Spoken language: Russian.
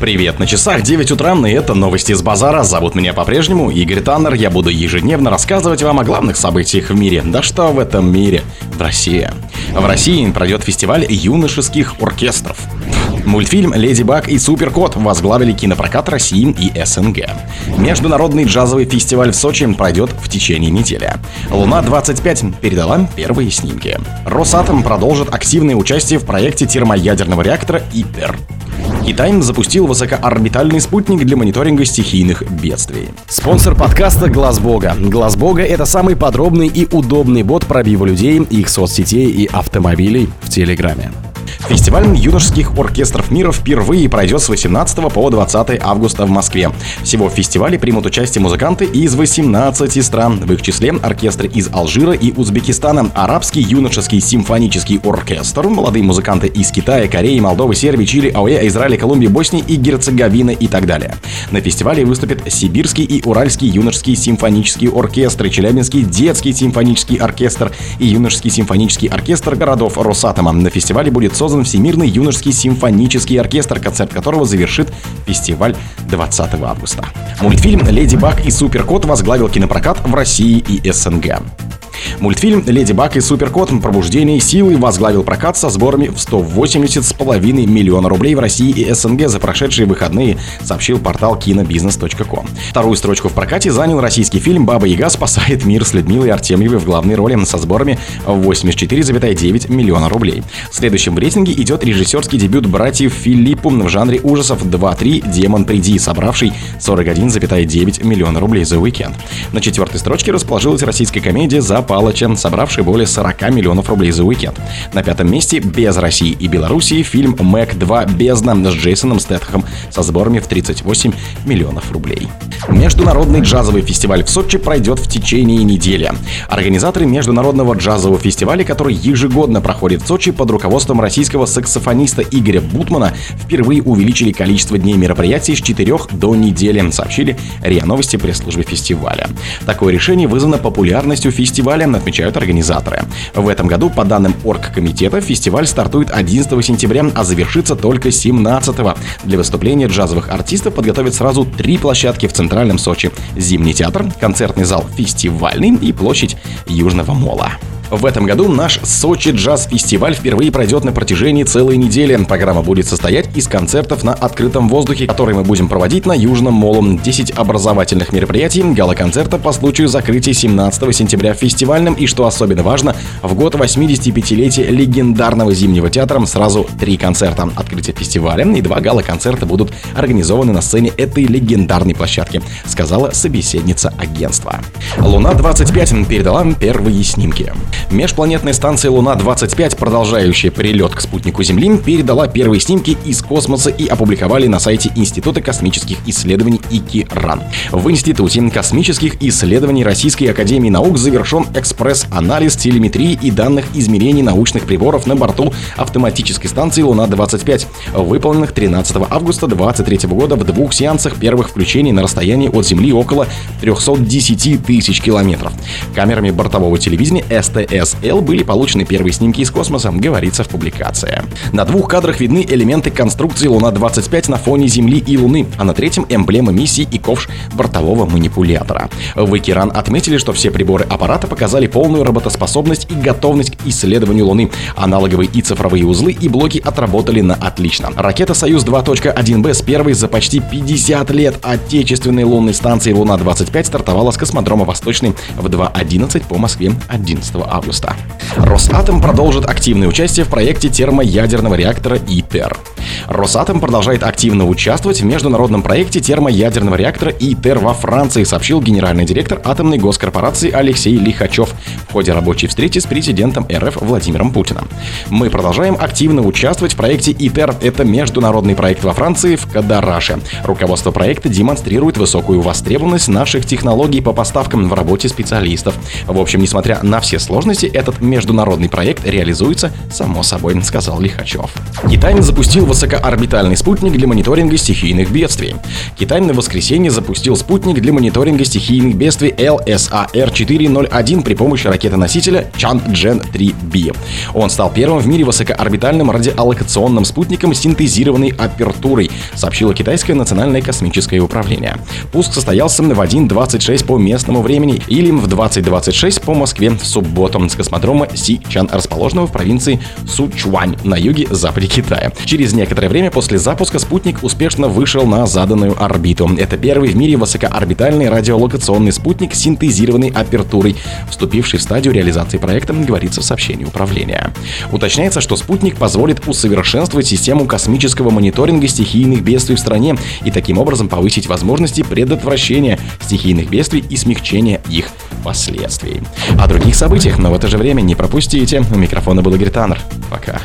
Привет, на часах 9 утра, и это новости с базара. Зовут меня по-прежнему Игорь Таннер. Я буду ежедневно рассказывать вам о главных событиях в мире. Да что в этом мире? В России. В России пройдет фестиваль юношеских оркестров. Мультфильм «Леди Баг» и «Супер Кот» возглавили кинопрокат России и СНГ. Международный джазовый фестиваль в Сочи пройдет в течение недели. «Луна-25» передала первые снимки. «Росатом» продолжит активное участие в проекте термоядерного реактора «ИТЕР». Китай запустил высокоорбитальный спутник для мониторинга стихийных бедствий. Спонсор подкаста Глаз Бога. Глаз Бога это самый подробный и удобный бот пробива людей, их соцсетей и автомобилей в Телеграме. Фестиваль юношеских оркестров мира впервые пройдет с 18 по 20 августа в Москве. Всего в фестивале примут участие музыканты из 18 стран, в их числе оркестры из Алжира и Узбекистана, Арабский юношеский симфонический оркестр, молодые музыканты из Китая, Кореи, Молдовы, Сербии, Чили, АОЭ, Израиля, Колумбии, Боснии и Герцеговины и так далее. На фестивале выступят Сибирский и Уральский юношеские симфонические оркестры, Челябинский детский симфонический оркестр и юношеский симфонический оркестр городов Росатома. На фестивале будет создан создан Всемирный юношеский симфонический оркестр, концерт которого завершит фестиваль 20 августа. Мультфильм «Леди Баг и Супер Кот» возглавил кинопрокат в России и СНГ. Мультфильм «Леди Баг и Суперкот. Пробуждение силы» возглавил прокат со сборами в 180,5 миллиона рублей в России и СНГ за прошедшие выходные, сообщил портал кинобизнес.ком. Вторую строчку в прокате занял российский фильм «Баба Яга спасает мир» с Людмилой Артемьевой в главной роли со сборами в 84,9 миллиона рублей. Следующим в рейтинге идет режиссерский дебют братьев Филиппу в жанре ужасов 2-3 «Демон приди», собравший 41,9 миллиона рублей за уикенд. На четвертой строчке расположилась российская комедия «За Палыча, собравший более 40 миллионов рублей за уикенд. На пятом месте без России и Белоруссии фильм «Мэг 2. Бездна» с Джейсоном Стэтхом со сборами в 38 миллионов рублей. Международный джазовый фестиваль в Сочи пройдет в течение недели. Организаторы Международного джазового фестиваля, который ежегодно проходит в Сочи под руководством российского саксофониста Игоря Бутмана, впервые увеличили количество дней мероприятий с 4 до недели, сообщили РИА Новости пресс-службы фестиваля. Такое решение вызвано популярностью фестиваля фестиваля, отмечают организаторы. В этом году, по данным оргкомитета, фестиваль стартует 11 сентября, а завершится только 17 -го. Для выступления джазовых артистов подготовят сразу три площадки в Центральном Сочи. Зимний театр, концертный зал «Фестивальный» и площадь Южного Мола. В этом году наш Сочи Джаз Фестиваль впервые пройдет на протяжении целой недели. Программа будет состоять из концертов на открытом воздухе, которые мы будем проводить на Южном Молом. 10 образовательных мероприятий, гала-концерта по случаю закрытия 17 сентября фестивальным и, что особенно важно, в год 85-летия легендарного зимнего театра сразу три концерта. Открытие фестиваля и два гала-концерта будут организованы на сцене этой легендарной площадки, сказала собеседница агентства. Луна-25 передала первые снимки. Межпланетная станция Луна-25, продолжающая прилет к спутнику Земли, передала первые снимки из космоса и опубликовали на сайте Института космических исследований ИКИРАН. В Институте космических исследований Российской Академии Наук завершен экспресс-анализ телеметрии и данных измерений научных приборов на борту автоматической станции Луна-25, выполненных 13 августа 2023 года в двух сеансах первых включений на расстоянии от Земли около 310 тысяч километров. Камерами бортового телевидения СТ СЛ были получены первые снимки из космоса, говорится в публикации. На двух кадрах видны элементы конструкции Луна-25 на фоне Земли и Луны, а на третьем эмблема миссии и ковш бортового манипулятора. В Экиран отметили, что все приборы аппарата показали полную работоспособность и готовность к исследованию Луны. Аналоговые и цифровые узлы и блоки отработали на отлично. Ракета «Союз 2.1Б» с первой за почти 50 лет отечественной лунной станции «Луна-25» стартовала с космодрома «Восточный» в 2.11 по Москве 11 августа августа. Росатом продолжит активное участие в проекте термоядерного реактора ИТЕР. Росатом продолжает активно участвовать в международном проекте термоядерного реактора ИТЕР во Франции, сообщил генеральный директор атомной госкорпорации Алексей Лихачев ходе рабочей встречи с президентом РФ Владимиром Путиным. Мы продолжаем активно участвовать в проекте ИТЕР. Это международный проект во Франции в Кадараше. Руководство проекта демонстрирует высокую востребованность наших технологий по поставкам в работе специалистов. В общем, несмотря на все сложности, этот международный проект реализуется само собой, сказал Лихачев. Китай запустил высокоорбитальный спутник для мониторинга стихийных бедствий. Китай на воскресенье запустил спутник для мониторинга стихийных бедствий LSAR-401 при помощи ракеты-носителя Chang'e-3B. Он стал первым в мире высокоорбитальным радиолокационным спутником с синтезированной апертурой, сообщило китайское национальное космическое управление. Пуск состоялся в 1.26 по местному времени или в 20.26 по Москве в субботу с космодрома Си-Чан, расположенного в провинции Сучуань на юге-западе Китая. Через некоторое время после запуска спутник успешно вышел на заданную орбиту. Это первый в мире высокоорбитальный радиолокационный спутник с синтезированной апертурой, вступивший в стадию реализации проекта, говорится в сообщении управления. Уточняется, что спутник позволит усовершенствовать систему космического мониторинга стихийных бедствий в стране и таким образом повысить возможности предотвращения стихийных бедствий и смягчения их последствий. О других событиях, но в это же время не пропустите. У микрофона был Игорь Таннер. Пока.